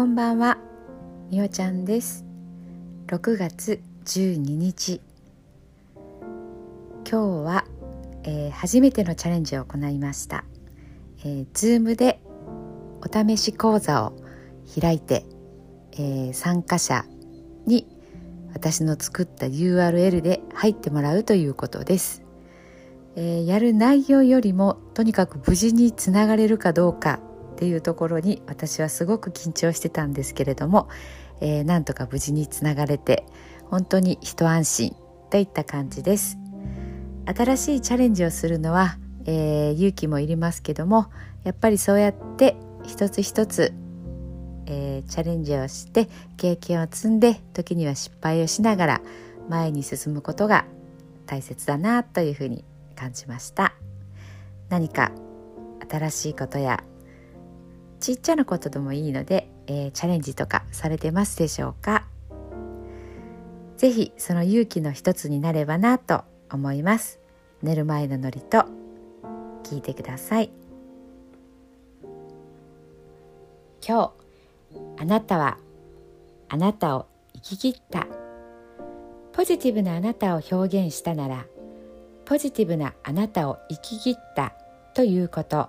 こんばんは。みおちゃんです。6月12日。今日は、えー、初めてのチャレンジを行いました、えー、Zoom でお試し講座を開いて、えー、参加者に私の作った URL で入ってもらうということです、えー、やる内容よりもとにかく無事につながれるかどうかっていうところに私はすごく緊張してたんですけれども、えー、なんとか無事につながれて本当に一安心といった感じです。新しいチャレンジをするのは、えー、勇気もいりますけどもやっぱりそうやって一つ一つ、えー、チャレンジをして経験を積んで時には失敗をしながら前に進むことが大切だなというふうに感じました。何か新しいことやちっちゃなことでもいいので、えー、チャレンジとかされてますでしょうか？ぜひその勇気の一つになればなと思います。寝る前のノリと聞いてください。今日あなたはあなたを生き切った。ポジティブなあなたを表現したならポジティブなあなたを生き切ったということ。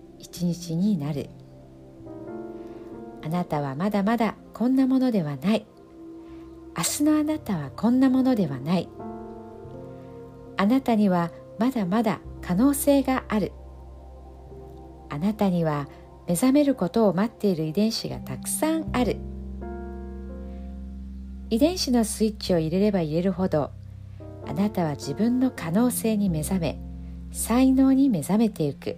一日になる。あなたはまだまだこんなものではない。明日のあなたはこんなものではない。あなたにはまだまだ可能性がある。あなたには目覚めることを待っている遺伝子がたくさんある。遺伝子のスイッチを入れれば入れるほどあなたは自分の可能性に目覚め才能に目覚めていく。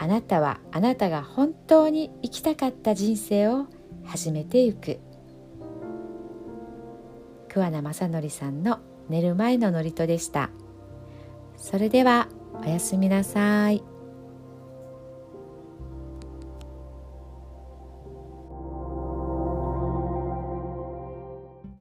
あなたはあなたが本当に生きたかった人生を始めてゆく桑名正則さんの寝る前の祝詞でしたそれではおやすみなさい。